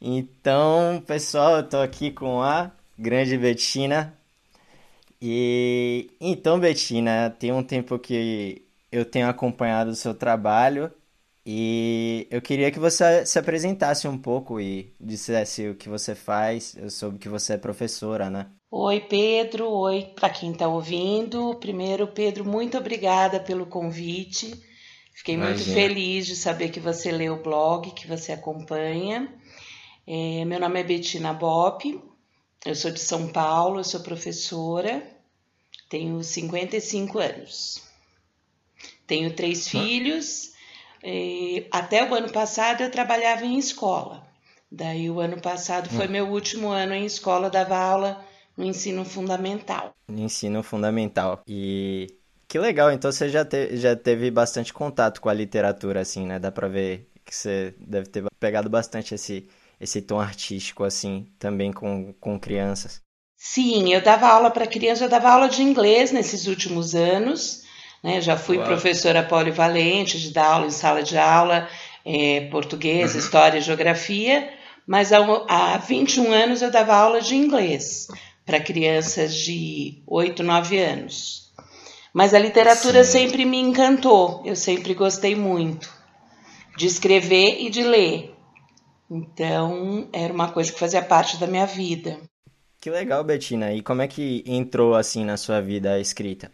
Então, pessoal, eu tô aqui com a grande Betina. E então, Betina, tem um tempo que eu tenho acompanhado o seu trabalho e eu queria que você se apresentasse um pouco e dissesse o que você faz. Eu soube que você é professora, né? Oi, Pedro. Oi, para quem está ouvindo. Primeiro, Pedro, muito obrigada pelo convite. Fiquei Imagina. muito feliz de saber que você lê o blog, que você acompanha. É, meu nome é Betina Bop, eu sou de São Paulo, eu sou professora, tenho 55 anos. Tenho três filhos. É, até o ano passado eu trabalhava em escola. Daí o ano passado foi hum. meu último ano em escola, dava aula no ensino fundamental. Ensino fundamental. E que legal, então você já, te, já teve bastante contato com a literatura, assim, né? Dá pra ver que você deve ter pegado bastante esse, esse tom artístico, assim, também com, com crianças. Sim, eu dava aula para crianças, eu dava aula de inglês nesses últimos anos, né? Já fui Uau. professora polivalente, de dar aula em sala de aula, é, português, uhum. história e geografia, mas há, há 21 anos eu dava aula de inglês para crianças de 8, 9 anos. Mas a literatura Sim. sempre me encantou, eu sempre gostei muito de escrever e de ler. Então, era uma coisa que fazia parte da minha vida. Que legal, Betina. E como é que entrou assim na sua vida a escrita?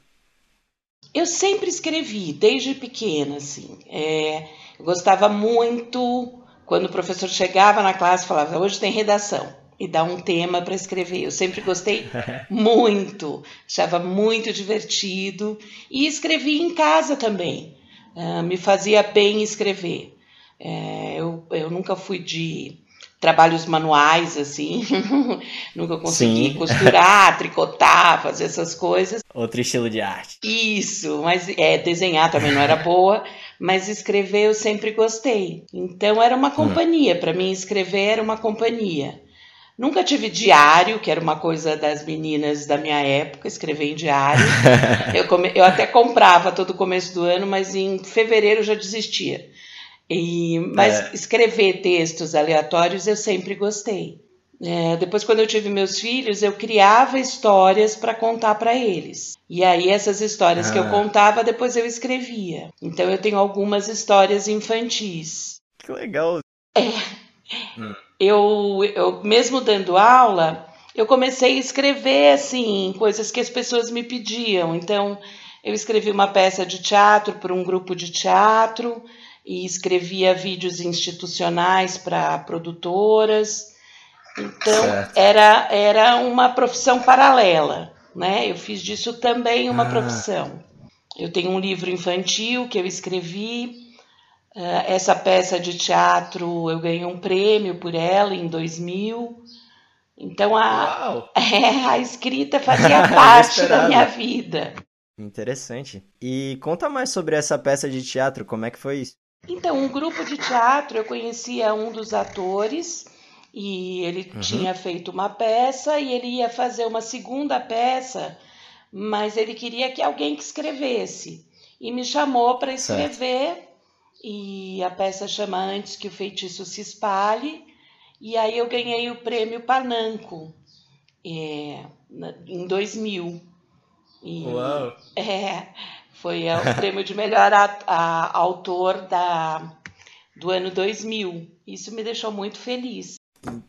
Eu sempre escrevi, desde pequena, assim. É, eu gostava muito quando o professor chegava na classe e falava: hoje tem redação e dar um tema para escrever. Eu sempre gostei muito, achava muito divertido e escrevi em casa também. Uh, me fazia bem escrever. É, eu, eu nunca fui de trabalhos manuais assim, nunca consegui Sim. costurar, tricotar, fazer essas coisas. Outro estilo de arte. Isso, mas é desenhar também não era boa, mas escrever eu sempre gostei. Então era uma hum. companhia, hum. para mim escrever era uma companhia. Nunca tive diário, que era uma coisa das meninas da minha época, escrever em diário. eu, come... eu até comprava todo começo do ano, mas em fevereiro eu já desistia. E... Mas é. escrever textos aleatórios eu sempre gostei. É, depois, quando eu tive meus filhos, eu criava histórias para contar para eles. E aí, essas histórias ah. que eu ah. contava, depois eu escrevia. Então, eu tenho algumas histórias infantis. Que legal! É. Hum eu, eu mesmo dando aula, eu comecei a escrever assim coisas que as pessoas me pediam. Então, eu escrevi uma peça de teatro para um grupo de teatro e escrevia vídeos institucionais para produtoras. Então, era, era uma profissão paralela, né? Eu fiz disso também uma ah. profissão. Eu tenho um livro infantil que eu escrevi Uh, essa peça de teatro eu ganhei um prêmio por ela em 2000. Então a, é, a escrita fazia parte da minha vida. Interessante. E conta mais sobre essa peça de teatro, como é que foi isso? Então, um grupo de teatro, eu conhecia um dos atores e ele uhum. tinha feito uma peça e ele ia fazer uma segunda peça, mas ele queria que alguém que escrevesse. E me chamou para escrever. Certo e a peça chama Antes que o Feitiço se Espalhe, e aí eu ganhei o prêmio Pananco é, em 2000. E, Uau! É, foi o prêmio de melhor a, a, autor da, do ano 2000. Isso me deixou muito feliz.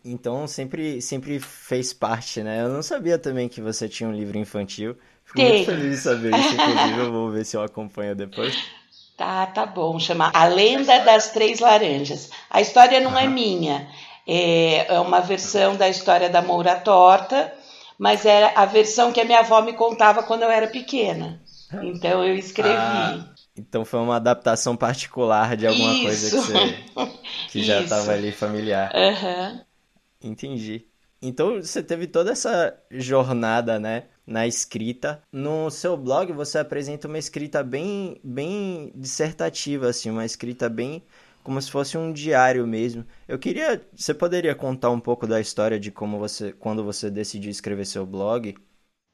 Então sempre, sempre fez parte, né? Eu não sabia também que você tinha um livro infantil. Fico Tem. muito feliz de saber isso, inclusive eu vou ver se eu acompanho depois. Tá, tá bom. Chama A Lenda das Três Laranjas. A história não é minha. É, é uma versão da história da Moura Torta, mas era a versão que a minha avó me contava quando eu era pequena. Então eu escrevi. Ah, então foi uma adaptação particular de alguma Isso. coisa que, você, que já estava ali familiar. Uhum. Entendi. Então você teve toda essa jornada, né? na escrita. No seu blog você apresenta uma escrita bem, bem dissertativa, assim, uma escrita bem como se fosse um diário mesmo. Eu queria, você poderia contar um pouco da história de como você, quando você decidiu escrever seu blog?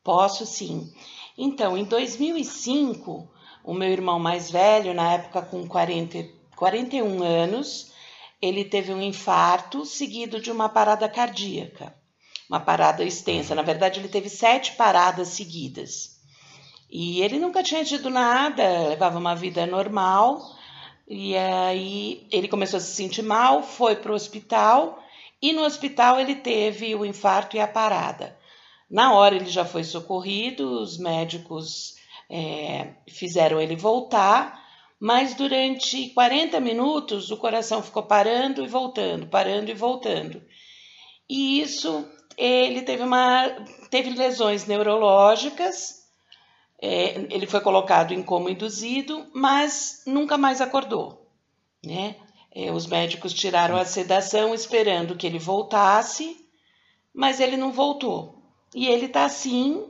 Posso sim. Então, em 2005, o meu irmão mais velho, na época com 40, 41 anos, ele teve um infarto seguido de uma parada cardíaca, uma parada extensa. Na verdade, ele teve sete paradas seguidas. E ele nunca tinha tido nada, levava uma vida normal. E aí ele começou a se sentir mal, foi para o hospital e no hospital ele teve o infarto e a parada. Na hora ele já foi socorrido, os médicos é, fizeram ele voltar, mas durante 40 minutos o coração ficou parando e voltando, parando e voltando. E isso ele teve uma teve lesões neurológicas, é, ele foi colocado em coma induzido, mas nunca mais acordou, né? É, os médicos tiraram a sedação esperando que ele voltasse, mas ele não voltou. E ele está assim,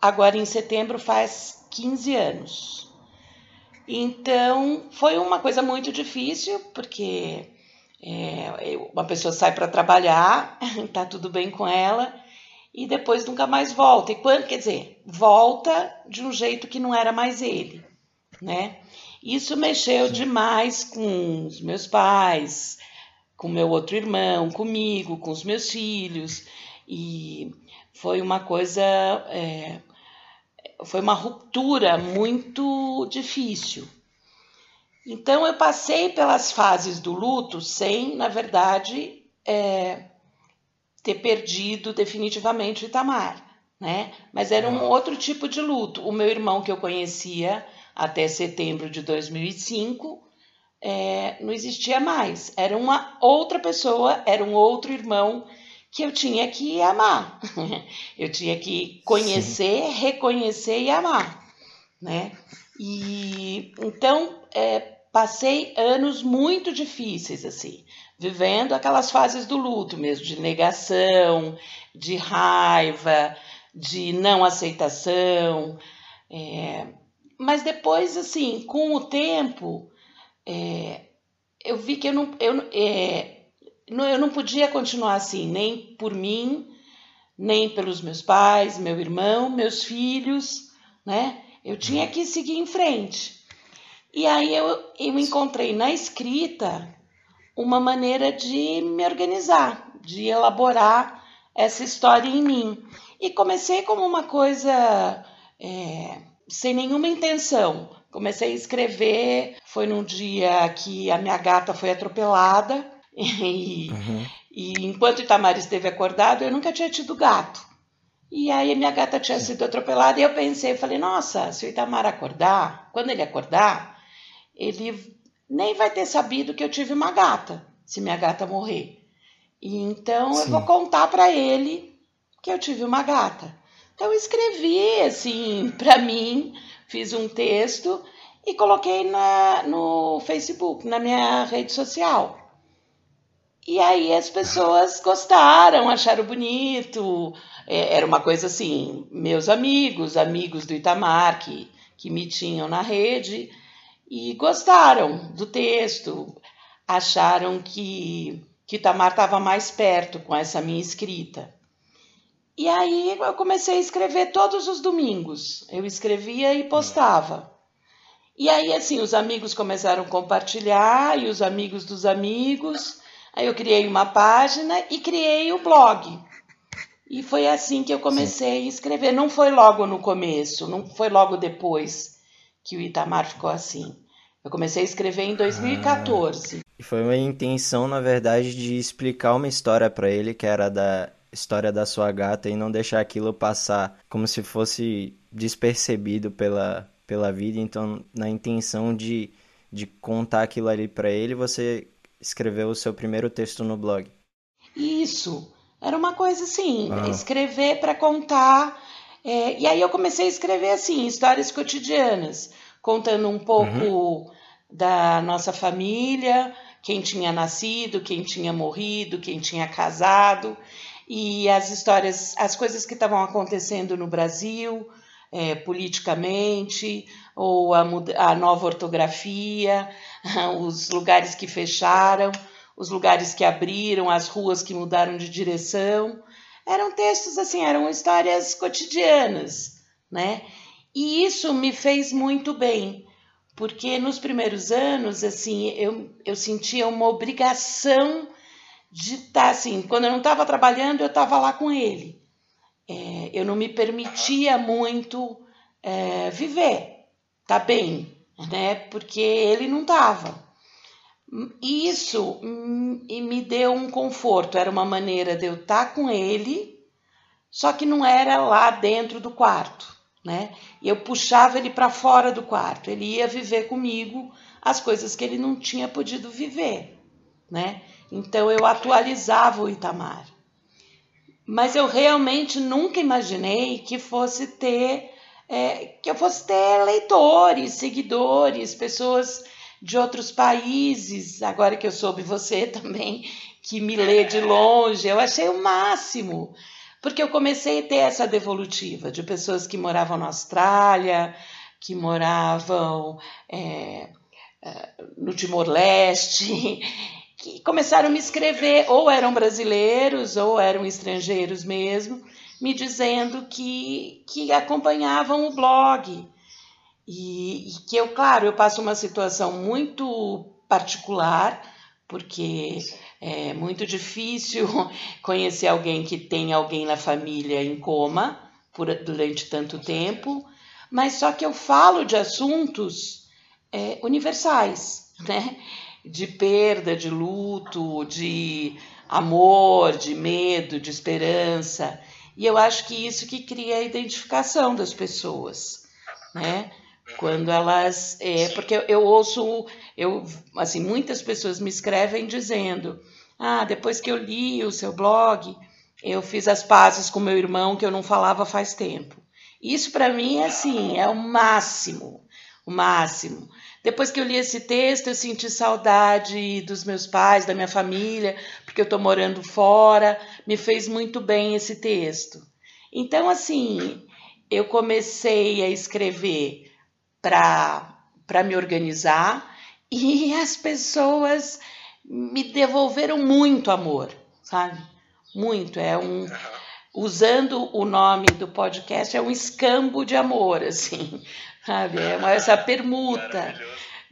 agora em setembro faz 15 anos. Então, foi uma coisa muito difícil, porque é, uma pessoa sai para trabalhar, tá tudo bem com ela, e depois nunca mais volta. E quando, quer dizer, volta de um jeito que não era mais ele, né? Isso mexeu demais com os meus pais, com meu outro irmão, comigo, com os meus filhos. E foi uma coisa. É, foi uma ruptura muito difícil. Então eu passei pelas fases do luto sem, na verdade, é, ter perdido definitivamente o Itamar, né? Mas era um outro tipo de luto. O meu irmão que eu conhecia até setembro de 2005, é, não existia mais. Era uma outra pessoa, era um outro irmão que eu tinha que amar. eu tinha que conhecer, Sim. reconhecer e amar, né? E então é, passei anos muito difíceis assim, vivendo aquelas fases do luto mesmo, de negação, de raiva, de não aceitação. É, mas depois, assim, com o tempo, é, eu vi que eu não, eu, é, eu não podia continuar assim, nem por mim, nem pelos meus pais, meu irmão, meus filhos, né? Eu tinha que seguir em frente. E aí eu, eu encontrei na escrita uma maneira de me organizar, de elaborar essa história em mim. E comecei como uma coisa é, sem nenhuma intenção. Comecei a escrever, foi num dia que a minha gata foi atropelada e, uhum. e enquanto Itamar esteve acordado, eu nunca tinha tido gato. E aí minha gata tinha sido atropelada e eu pensei, falei, nossa, se o Itamar acordar, quando ele acordar, ele nem vai ter sabido que eu tive uma gata, se minha gata morrer. E então Sim. eu vou contar para ele que eu tive uma gata. Então escrevi assim para mim, fiz um texto e coloquei na, no Facebook, na minha rede social. E aí as pessoas gostaram, acharam bonito. É, era uma coisa assim, meus amigos, amigos do Itamar que, que me tinham na rede e gostaram do texto, acharam que, que Itamar estava mais perto com essa minha escrita. E aí eu comecei a escrever todos os domingos. Eu escrevia e postava. E aí, assim, os amigos começaram a compartilhar, e os amigos dos amigos. Aí eu criei uma página e criei o blog. E foi assim que eu comecei Sim. a escrever. Não foi logo no começo, não foi logo depois que o Itamar ficou assim. Eu comecei a escrever em 2014. Ah, e foi uma intenção, na verdade, de explicar uma história para ele que era da história da sua gata e não deixar aquilo passar como se fosse despercebido pela, pela vida. Então, na intenção de, de contar aquilo ali para ele, você escreveu o seu primeiro texto no blog. Isso. Era uma coisa assim, ah. escrever para contar. É, e aí eu comecei a escrever assim, histórias cotidianas, contando um pouco uhum. da nossa família, quem tinha nascido, quem tinha morrido, quem tinha casado e as histórias, as coisas que estavam acontecendo no Brasil, é, politicamente, ou a, a nova ortografia, os lugares que fecharam, os lugares que abriram, as ruas que mudaram de direção. Eram textos assim, eram histórias cotidianas, né? E isso me fez muito bem, porque nos primeiros anos, assim, eu, eu sentia uma obrigação de estar tá, assim, quando eu não estava trabalhando, eu estava lá com ele. É, eu não me permitia muito é, viver, tá bem, né? Porque ele não estava. Isso me deu um conforto, era uma maneira de eu estar tá com ele, só que não era lá dentro do quarto né? E eu puxava ele para fora do quarto. Ele ia viver comigo as coisas que ele não tinha podido viver, né? Então eu atualizava o Itamar. Mas eu realmente nunca imaginei que fosse ter é, que eu fosse ter leitores, seguidores, pessoas de outros países. Agora que eu soube você também que me lê de longe, eu achei o máximo. Porque eu comecei a ter essa devolutiva de pessoas que moravam na Austrália, que moravam é, é, no Timor-Leste, que começaram a me escrever, ou eram brasileiros, ou eram estrangeiros mesmo, me dizendo que, que acompanhavam o blog. E, e que eu, claro, eu passo uma situação muito particular, porque é muito difícil conhecer alguém que tem alguém na família em coma por, durante tanto tempo, mas só que eu falo de assuntos é, universais, né? De perda, de luto, de amor, de medo, de esperança. E eu acho que isso que cria a identificação das pessoas, né? quando elas é, porque eu ouço eu assim muitas pessoas me escrevem dizendo ah depois que eu li o seu blog eu fiz as pazes com meu irmão que eu não falava faz tempo isso para mim é assim é o máximo o máximo depois que eu li esse texto eu senti saudade dos meus pais da minha família porque eu estou morando fora me fez muito bem esse texto então assim eu comecei a escrever para me organizar e as pessoas me devolveram muito amor, sabe? Muito. É um. Usando o nome do podcast, é um escambo de amor, assim, sabe? É uma, essa permuta.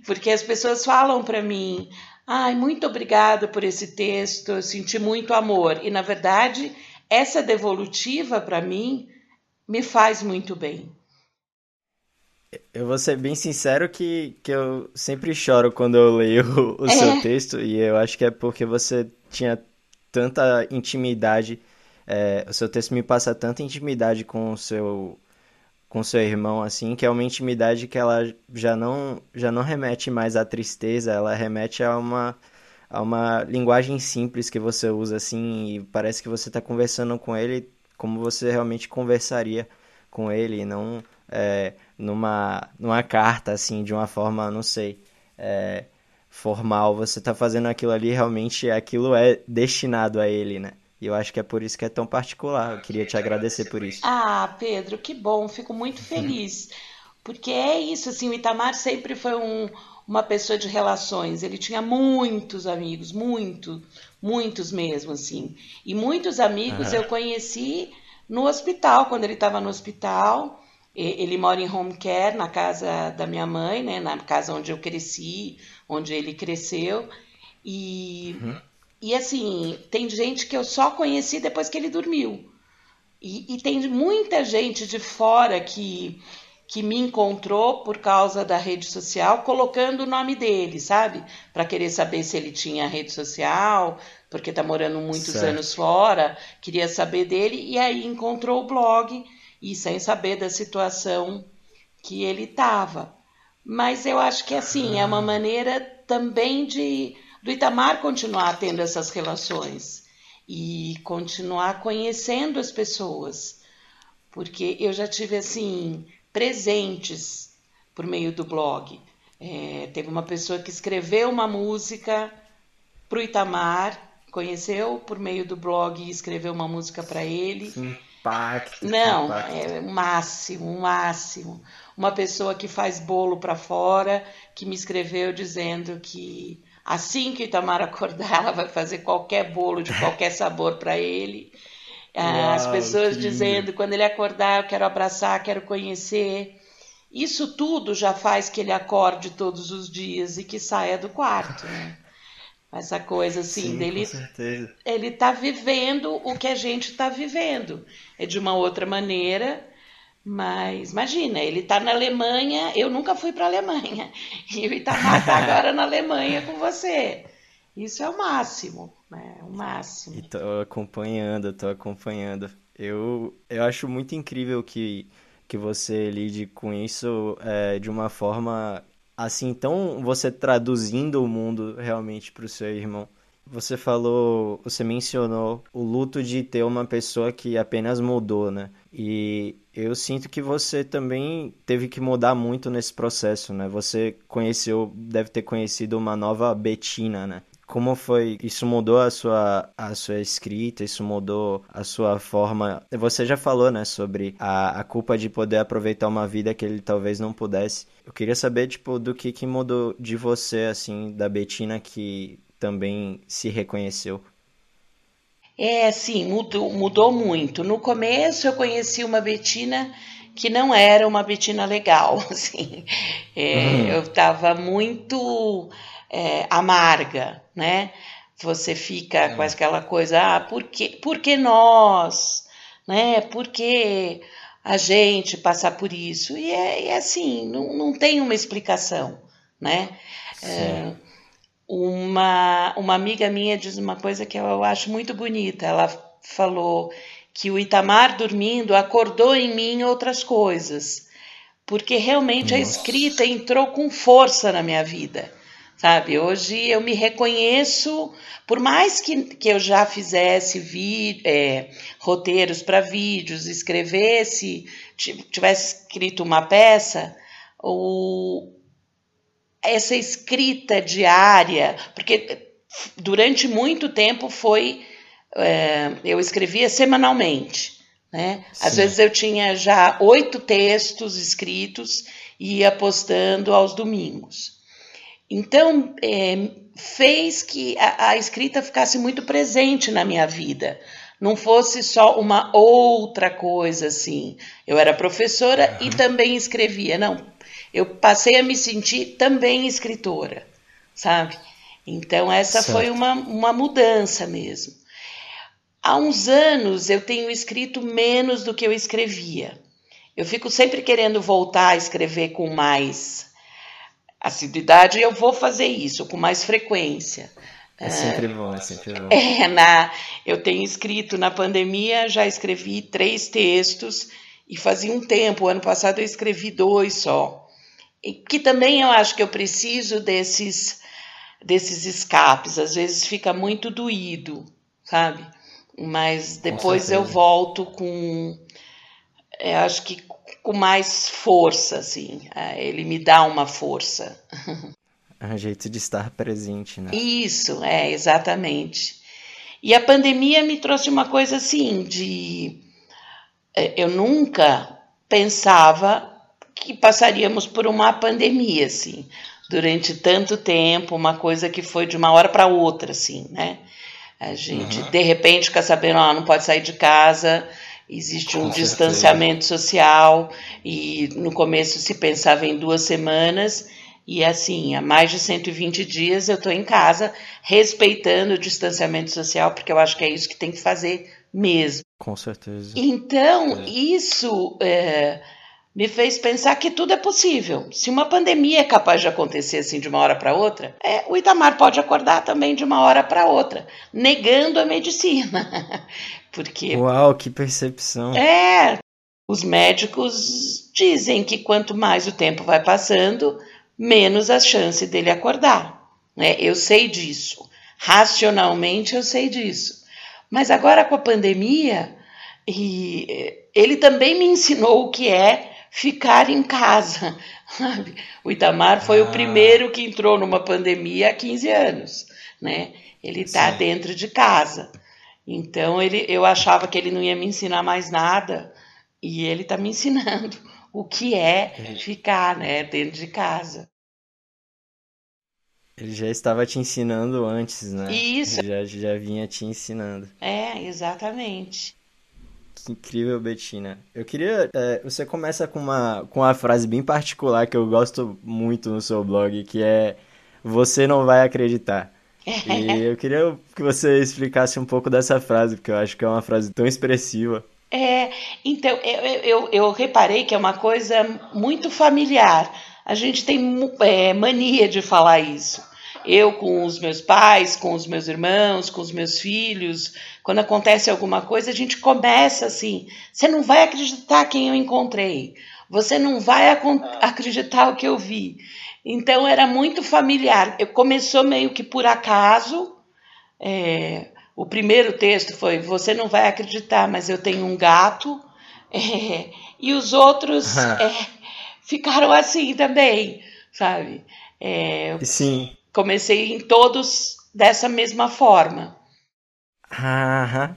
Porque as pessoas falam para mim, ai, muito obrigada por esse texto, eu senti muito amor. E, na verdade, essa devolutiva, para mim, me faz muito bem. Eu vou ser bem sincero que, que eu sempre choro quando eu leio o, é. seu texto, e eu acho que é porque você tinha tanta intimidade, é, o seu texto me passa tanta intimidade com o seu com seu irmão assim, que é uma intimidade que ela já não já não remete mais à tristeza, ela remete a uma a uma linguagem simples que você usa assim, e parece que você está conversando com ele como você realmente conversaria com ele, não é, numa, numa carta, assim, de uma forma, não sei, é, formal. Você tá fazendo aquilo ali, realmente aquilo é destinado a ele, né? E eu acho que é por isso que é tão particular. Eu queria te agradecer por isso. Ah, Pedro, que bom, fico muito feliz. Porque é isso, assim, o Itamar sempre foi um, uma pessoa de relações. Ele tinha muitos amigos, muito, muitos mesmo, assim. E muitos amigos uhum. eu conheci no hospital, quando ele estava no hospital. Ele mora em home care, na casa da minha mãe, né? Na casa onde eu cresci, onde ele cresceu. E, uhum. E assim, tem gente que eu só conheci depois que ele dormiu. E, e tem muita gente de fora que, que me encontrou por causa da rede social, colocando o nome dele, sabe? Para querer saber se ele tinha rede social, porque tá morando muitos certo. anos fora, queria saber dele, e aí encontrou o blog e sem saber da situação que ele estava. Mas eu acho que assim é uma maneira também de do Itamar continuar tendo essas relações e continuar conhecendo as pessoas, porque eu já tive assim presentes por meio do blog. É, teve uma pessoa que escreveu uma música para o Itamar, conheceu por meio do blog e escreveu uma música para ele. Sim impacto. Não, impacto. é o máximo, o máximo. Uma pessoa que faz bolo para fora, que me escreveu dizendo que assim que o Itamar acordar, ela vai fazer qualquer bolo de qualquer sabor para ele. Ah, Uau, As pessoas dizendo, quando ele acordar, eu quero abraçar, quero conhecer. Isso tudo já faz que ele acorde todos os dias e que saia do quarto, né? Essa coisa assim Sim, dele. Com certeza. Ele tá vivendo o que a gente tá vivendo. É de uma outra maneira, mas imagina, ele tá na Alemanha, eu nunca fui para a Alemanha. E o Itamar tá agora na Alemanha com você. Isso é o máximo, né? É o máximo. E tô acompanhando, tô acompanhando. Eu, eu acho muito incrível que, que você lide com isso é, de uma forma assim, então você traduzindo o mundo realmente para o seu irmão. Você falou, você mencionou o luto de ter uma pessoa que apenas mudou, né? E eu sinto que você também teve que mudar muito nesse processo, né? Você conheceu, deve ter conhecido uma nova Betina, né? Como foi? Isso mudou a sua, a sua escrita? Isso mudou a sua forma? Você já falou, né, sobre a, a culpa de poder aproveitar uma vida que ele talvez não pudesse. Eu queria saber, tipo, do que, que mudou de você, assim, da Betina que também se reconheceu. É, sim, mudou, mudou muito. No começo eu conheci uma Betina que não era uma Betina legal, assim. É, uhum. Eu estava muito é, amarga, né? Você fica é. com aquela coisa, ah, por que, por que nós? Né? Por que a gente passar por isso? E é, é assim, não, não tem uma explicação, né? Uma, uma amiga minha diz uma coisa que eu acho muito bonita. Ela falou que o Itamar dormindo acordou em mim outras coisas, porque realmente Nossa. a escrita entrou com força na minha vida sabe? Hoje eu me reconheço, por mais que, que eu já fizesse vi, é, roteiros para vídeos, escrevesse, tivesse escrito uma peça, ou essa escrita diária, porque durante muito tempo foi. É, eu escrevia semanalmente. Né? Às vezes eu tinha já oito textos escritos e ia postando aos domingos. Então, é, fez que a, a escrita ficasse muito presente na minha vida não fosse só uma outra coisa assim. Eu era professora uhum. e também escrevia. Não, eu passei a me sentir também escritora, sabe? Então, essa certo. foi uma, uma mudança mesmo. Há uns anos eu tenho escrito menos do que eu escrevia. Eu fico sempre querendo voltar a escrever com mais assiduidade, eu vou fazer isso com mais frequência. É sempre bom, é sempre bom. É, na, eu tenho escrito na pandemia, já escrevi três textos e fazia um tempo, ano passado eu escrevi dois só. Que também eu acho que eu preciso desses desses escapes, às vezes fica muito doído, sabe? Mas depois eu volto com eu acho que com mais força, assim. É, ele me dá uma força. É um jeito de estar presente, né? Isso, é, exatamente. E a pandemia me trouxe uma coisa assim, de. É, eu nunca pensava que passaríamos por uma pandemia, assim, durante tanto tempo, uma coisa que foi de uma hora para outra, assim, né? A gente, uhum. de repente, fica sabendo, ó, não pode sair de casa, existe um distanciamento social e no começo se pensava em duas semanas e assim, há mais de 120 dias eu estou em casa respeitando o distanciamento social porque eu acho que é isso que tem que fazer mesmo. Com certeza. Então, é. isso é, me fez pensar que tudo é possível. Se uma pandemia é capaz de acontecer assim de uma hora para outra, é, o Itamar pode acordar também de uma hora para outra, negando a medicina. Porque Uau, que percepção. É, os médicos dizem que quanto mais o tempo vai passando, menos a chance dele acordar, né? Eu sei disso. Racionalmente eu sei disso. Mas agora com a pandemia, e ele também me ensinou o que é ficar em casa. O Itamar foi ah. o primeiro que entrou numa pandemia há 15 anos. Né? Ele está dentro de casa. Então ele, eu achava que ele não ia me ensinar mais nada e ele está me ensinando o que é ficar né, dentro de casa. Ele já estava te ensinando antes, né? Isso. Ele já, já vinha te ensinando. É, exatamente. Que incrível, Betina. Eu queria. É, você começa com uma, com uma frase bem particular que eu gosto muito no seu blog, que é Você não vai acreditar. E eu queria que você explicasse um pouco dessa frase, porque eu acho que é uma frase tão expressiva. É, então, eu, eu, eu reparei que é uma coisa muito familiar. A gente tem é, mania de falar isso. Eu com os meus pais, com os meus irmãos, com os meus filhos, quando acontece alguma coisa, a gente começa assim: você não vai acreditar quem eu encontrei, você não vai acreditar o que eu vi. Então era muito familiar. Eu começou meio que por acaso. É, o primeiro texto foi: Você não vai acreditar, mas eu tenho um gato. É, e os outros é, ficaram assim também, sabe? É, Sim. Comecei em todos dessa mesma forma. Aham.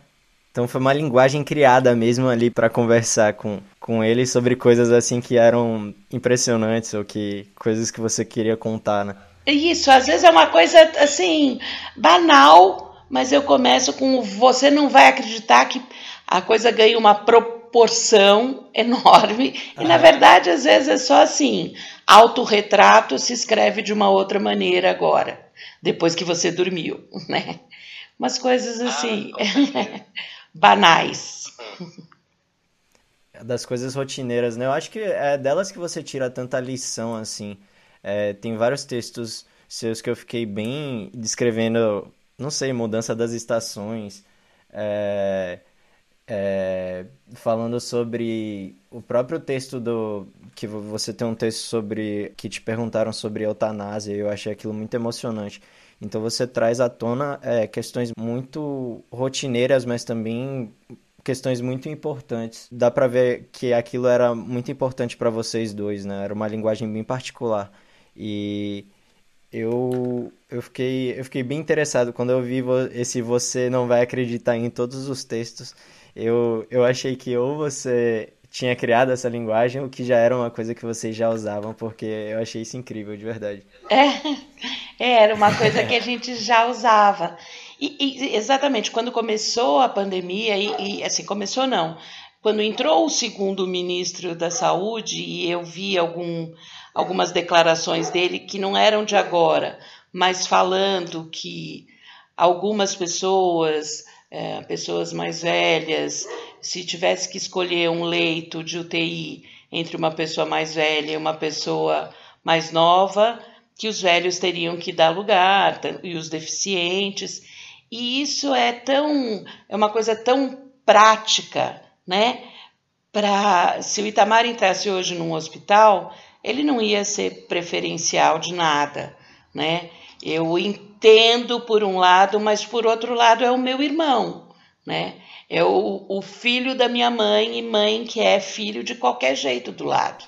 Então foi uma linguagem criada mesmo ali para conversar com, com ele sobre coisas assim que eram impressionantes ou que coisas que você queria contar, né? Isso, às vezes é uma coisa assim banal, mas eu começo com você não vai acreditar que a coisa ganha uma proporção enorme. E na verdade, às vezes é só assim, autorretrato se escreve de uma outra maneira agora, depois que você dormiu, né? Umas coisas assim. Ah, banais. Das coisas rotineiras, né? Eu acho que é delas que você tira tanta lição, assim. É, tem vários textos seus que eu fiquei bem descrevendo, não sei, mudança das estações, é, é, falando sobre o próprio texto do que você tem um texto sobre que te perguntaram sobre eutanásia, e eu achei aquilo muito emocionante. Então você traz à tona é, questões muito rotineiras, mas também questões muito importantes. Dá para ver que aquilo era muito importante para vocês dois, né? Era uma linguagem bem particular. E eu, eu, fiquei, eu fiquei bem interessado quando eu vi esse Você Não Vai Acreditar em todos os textos. Eu, eu achei que ou você tinha criado essa linguagem, o que já era uma coisa que vocês já usavam, porque eu achei isso incrível, de verdade. É, é era uma coisa que a gente já usava. E, e exatamente, quando começou a pandemia, e, e, assim, começou não, quando entrou o segundo ministro da Saúde, e eu vi algum, algumas declarações dele que não eram de agora, mas falando que algumas pessoas é, pessoas mais velhas, se tivesse que escolher um leito de UTI entre uma pessoa mais velha e uma pessoa mais nova, que os velhos teriam que dar lugar e os deficientes. E isso é tão é uma coisa tão prática, né? Para se o Itamar entrasse hoje num hospital, ele não ia ser preferencial de nada, né? Eu entendo por um lado, mas por outro lado é o meu irmão, né? É o, o filho da minha mãe e mãe que é filho de qualquer jeito do lado,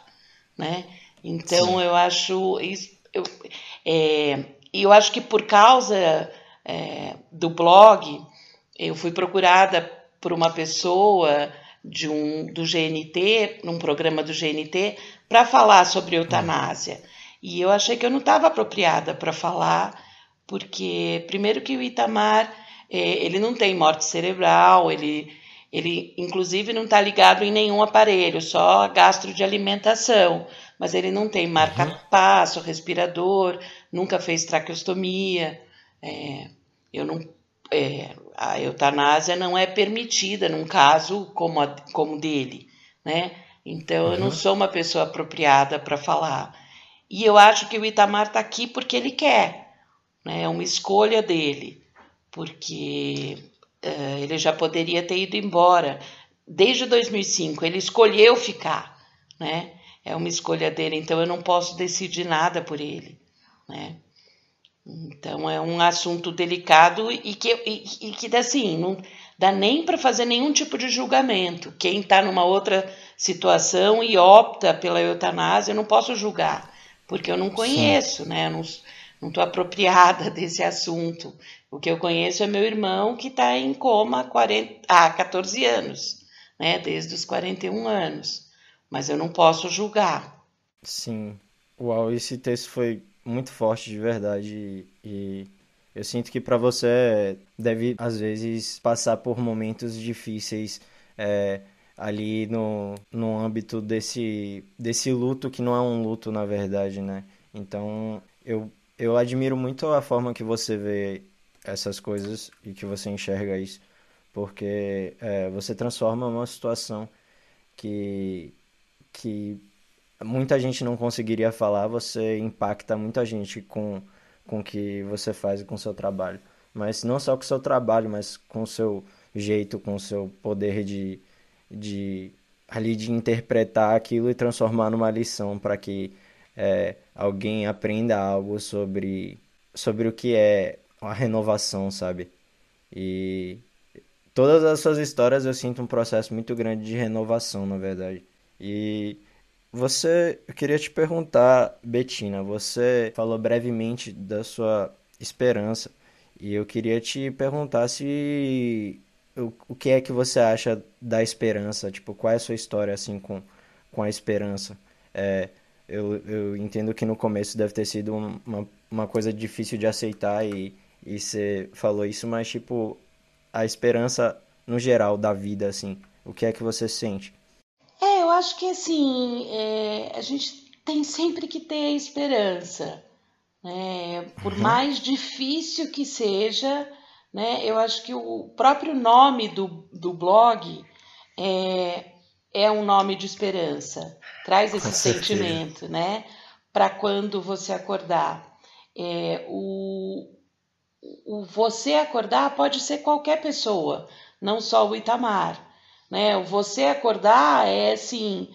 né? Então Sim. eu acho isso, eu, é, eu acho que por causa é, do blog eu fui procurada por uma pessoa de um do GNT, num programa do GNT, para falar sobre eutanásia. E eu achei que eu não estava apropriada para falar, porque, primeiro, que o Itamar é, ele não tem morte cerebral, ele, ele inclusive não está ligado em nenhum aparelho, só gastro de alimentação, mas ele não tem marca-passo, uhum. respirador, nunca fez traqueostomia. É, eu não, é, a eutanásia não é permitida num caso como, a, como dele, né? Então uhum. eu não uhum. sou uma pessoa apropriada para falar. E eu acho que o Itamar está aqui porque ele quer, né? é uma escolha dele, porque uh, ele já poderia ter ido embora. Desde 2005, ele escolheu ficar, né? É uma escolha dele, então eu não posso decidir nada por ele, né? Então é um assunto delicado e que, e, e que assim, não dá nem para fazer nenhum tipo de julgamento. Quem está numa outra situação e opta pela eutanásia, eu não posso julgar porque eu não conheço, Sim. né? Eu não estou apropriada desse assunto. O que eu conheço é meu irmão que está em coma há 40, ah, 14 anos, né? Desde os 41 anos. Mas eu não posso julgar. Sim. Uau, esse texto foi muito forte de verdade e eu sinto que para você deve às vezes passar por momentos difíceis é, ali no, no âmbito desse, desse luto que não é um luto na verdade, né? Então eu, eu admiro muito a forma que você vê essas coisas e que você enxerga isso, porque é, você transforma uma situação que, que muita gente não conseguiria falar, você impacta muita gente com, com o que você faz e com o seu trabalho. Mas não só com o seu trabalho, mas com o seu jeito, com o seu poder de, de ali de interpretar aquilo e transformar numa lição para que é, alguém aprenda algo sobre, sobre o que é a renovação, sabe? E todas as suas histórias eu sinto um processo muito grande de renovação, na verdade. E você, eu queria te perguntar, Betina, você falou brevemente da sua esperança e eu queria te perguntar se o, o que é que você acha da esperança, tipo, qual é a sua história assim com, com a esperança? É, eu, eu entendo que no começo deve ter sido uma, uma coisa difícil de aceitar e, e você falou isso, mas tipo, a esperança no geral da vida, assim, o que é que você sente? É, eu acho que assim, é, a gente tem sempre que ter esperança. Né? Por uhum. mais difícil que seja, né, eu acho que o próprio nome do, do blog é, é um nome de esperança. Traz esse sentimento, né? Para quando você acordar. É, o, o você acordar pode ser qualquer pessoa, não só o Itamar. Né? O você acordar é assim,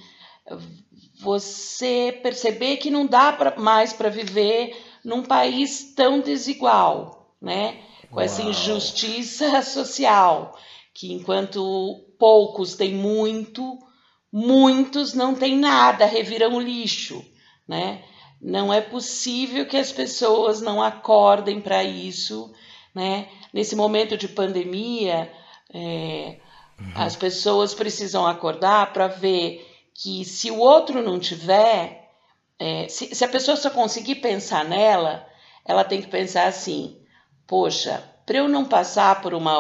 você perceber que não dá pra, mais para viver num país tão desigual, né? Com Uau. essa injustiça social, que enquanto poucos têm muito, muitos não têm nada, reviram o lixo, né? Não é possível que as pessoas não acordem para isso, né? Nesse momento de pandemia, é, uhum. as pessoas precisam acordar para ver que se o outro não tiver, é, se, se a pessoa só conseguir pensar nela, ela tem que pensar assim: poxa, para eu não passar por, uma,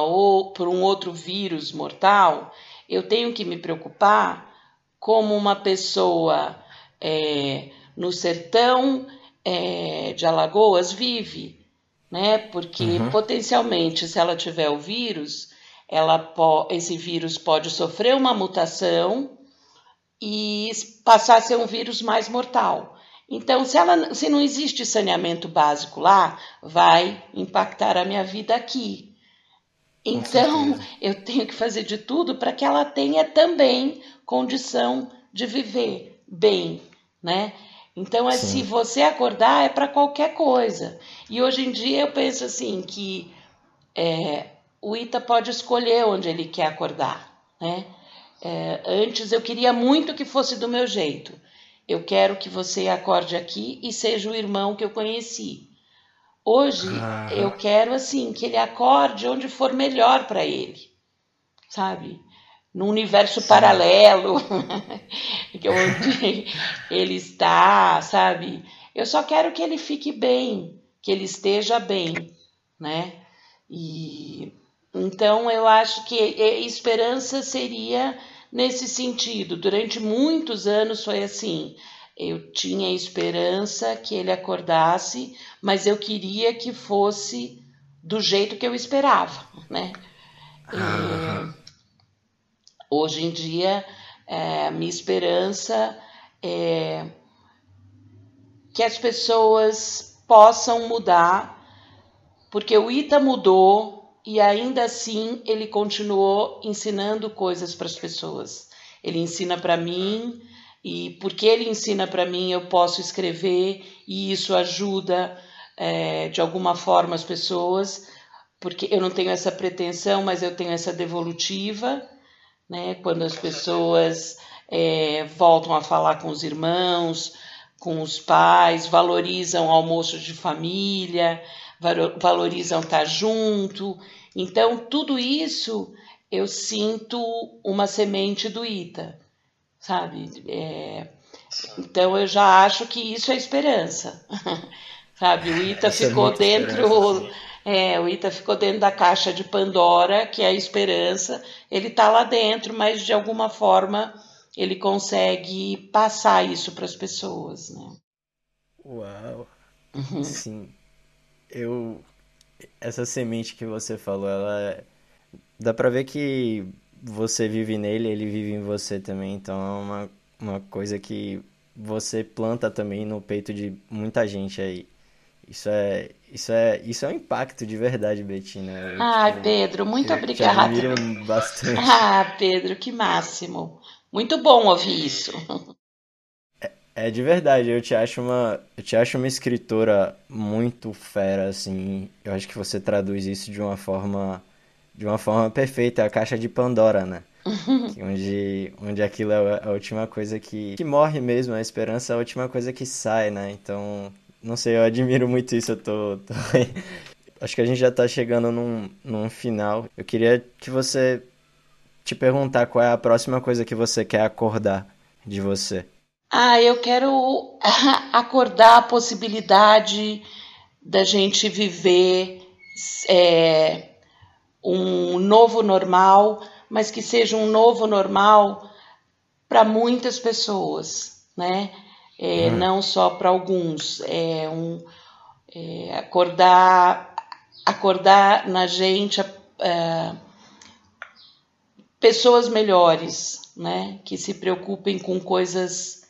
por um outro vírus mortal, eu tenho que me preocupar como uma pessoa é, no sertão é, de Alagoas vive, né? Porque uhum. potencialmente, se ela tiver o vírus, ela esse vírus pode sofrer uma mutação e passar a ser um vírus mais mortal. Então, se, ela, se não existe saneamento básico lá, vai impactar a minha vida aqui. Então, eu tenho que fazer de tudo para que ela tenha também condição de viver bem, né? Então, é Sim. se você acordar, é para qualquer coisa. E hoje em dia eu penso assim que é, o Ita pode escolher onde ele quer acordar, né? É, antes eu queria muito que fosse do meu jeito. Eu quero que você acorde aqui e seja o irmão que eu conheci. Hoje ah. eu quero assim que ele acorde onde for melhor para ele, sabe? No universo Sim. paralelo, onde ele está, sabe? Eu só quero que ele fique bem, que ele esteja bem, né? E então eu acho que esperança seria nesse sentido. Durante muitos anos foi assim. Eu tinha esperança que ele acordasse, mas eu queria que fosse do jeito que eu esperava, né? E, hoje em dia, é, minha esperança é que as pessoas possam mudar, porque o Ita mudou e ainda assim ele continuou ensinando coisas para as pessoas. Ele ensina para mim, e porque ele ensina para mim, eu posso escrever e isso ajuda é, de alguma forma as pessoas, porque eu não tenho essa pretensão, mas eu tenho essa devolutiva, né? Quando as pessoas é, voltam a falar com os irmãos, com os pais, valorizam almoços de família, valorizam estar junto. Então, tudo isso eu sinto uma semente do Ita sabe? É, então eu já acho que isso é esperança, sabe? O Ita Essa é ficou é dentro, É, o Ita ficou dentro da caixa de Pandora, que é a esperança. Ele está lá dentro, mas de alguma forma ele consegue passar isso para as pessoas, né? Uau! Uhum. Sim. Eu. Essa semente que você falou, ela. Dá pra ver que você vive nele, ele vive em você também. Então é uma, uma coisa que você planta também no peito de muita gente aí. Isso é, isso é, isso é um impacto de verdade, Betina. Ah, Pedro, muito obrigada. Te bastante. Ah, Pedro, que máximo. Muito bom ouvir isso. É, é, de verdade, eu te acho uma, eu te acho uma escritora muito fera assim. Eu acho que você traduz isso de uma forma de uma forma perfeita, a caixa de Pandora, né? onde, onde aquilo é a última coisa que, que morre mesmo, a esperança é a última coisa que sai, né? Então, não sei, eu admiro muito isso, eu tô, tô... Acho que a gente já tá chegando num, num final. Eu queria que você te perguntar qual é a próxima coisa que você quer acordar de você. Ah, eu quero acordar a possibilidade da gente viver é, um novo normal, mas que seja um novo normal para muitas pessoas, né? É, hum. Não só para alguns. É um é, acordar, acordar na gente é, pessoas melhores, né? Que se preocupem com coisas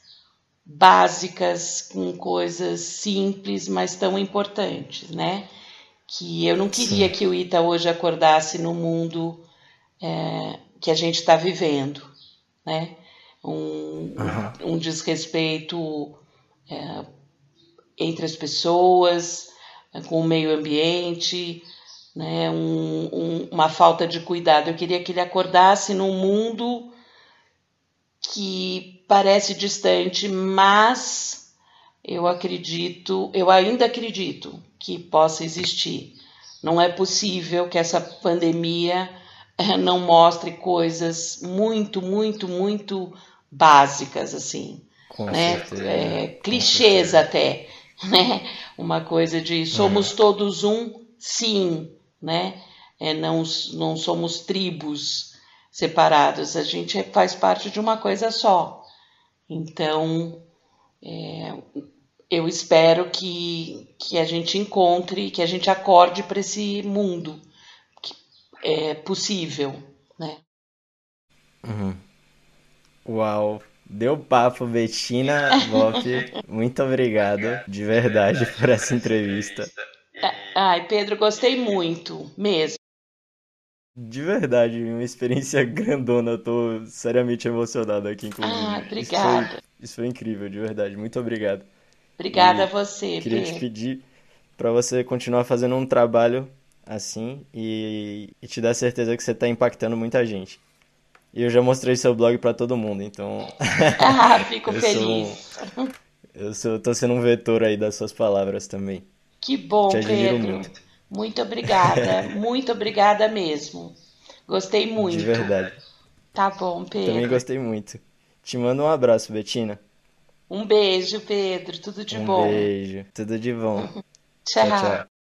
básicas, com coisas simples, mas tão importantes, né? que eu não queria Sim. que o Ita hoje acordasse no mundo é, que a gente está vivendo, né? Um, uhum. um desrespeito é, entre as pessoas, com o meio ambiente, né? Um, um, uma falta de cuidado. Eu queria que ele acordasse num mundo que parece distante, mas eu acredito, eu ainda acredito que possa existir. Não é possível que essa pandemia eh, não mostre coisas muito, muito, muito básicas assim, Com né? Certeza. É, clichês até, né? Uma coisa de somos é. todos um, sim, né? É, não, não somos tribos separados, a gente faz parte de uma coisa só. Então, é, eu espero que, que a gente encontre, que a gente acorde para esse mundo que é possível, né? Uhum. Uau! Deu papo, Betina Bop. Muito obrigado, de verdade, por essa entrevista. Ai, Pedro, gostei muito, mesmo. De verdade, uma experiência grandona. Eu tô seriamente emocionado aqui, inclusive. Ah, obrigada. Isso foi, isso foi incrível, de verdade. Muito obrigado. Obrigada e a você, Queria te pedir para você continuar fazendo um trabalho assim e, e te dar certeza que você está impactando muita gente. E eu já mostrei seu blog para todo mundo, então. Ah, fico eu feliz. Sou, eu sou, tô sendo um vetor aí das suas palavras também. Que bom, te Pedro. Muito. Muito obrigada, muito obrigada mesmo. Gostei muito. De verdade. Tá bom, Pedro. Também gostei muito. Te mando um abraço, Betina. Um beijo, Pedro. Tudo de um bom. Um beijo. Tudo de bom. tchau. tchau, tchau.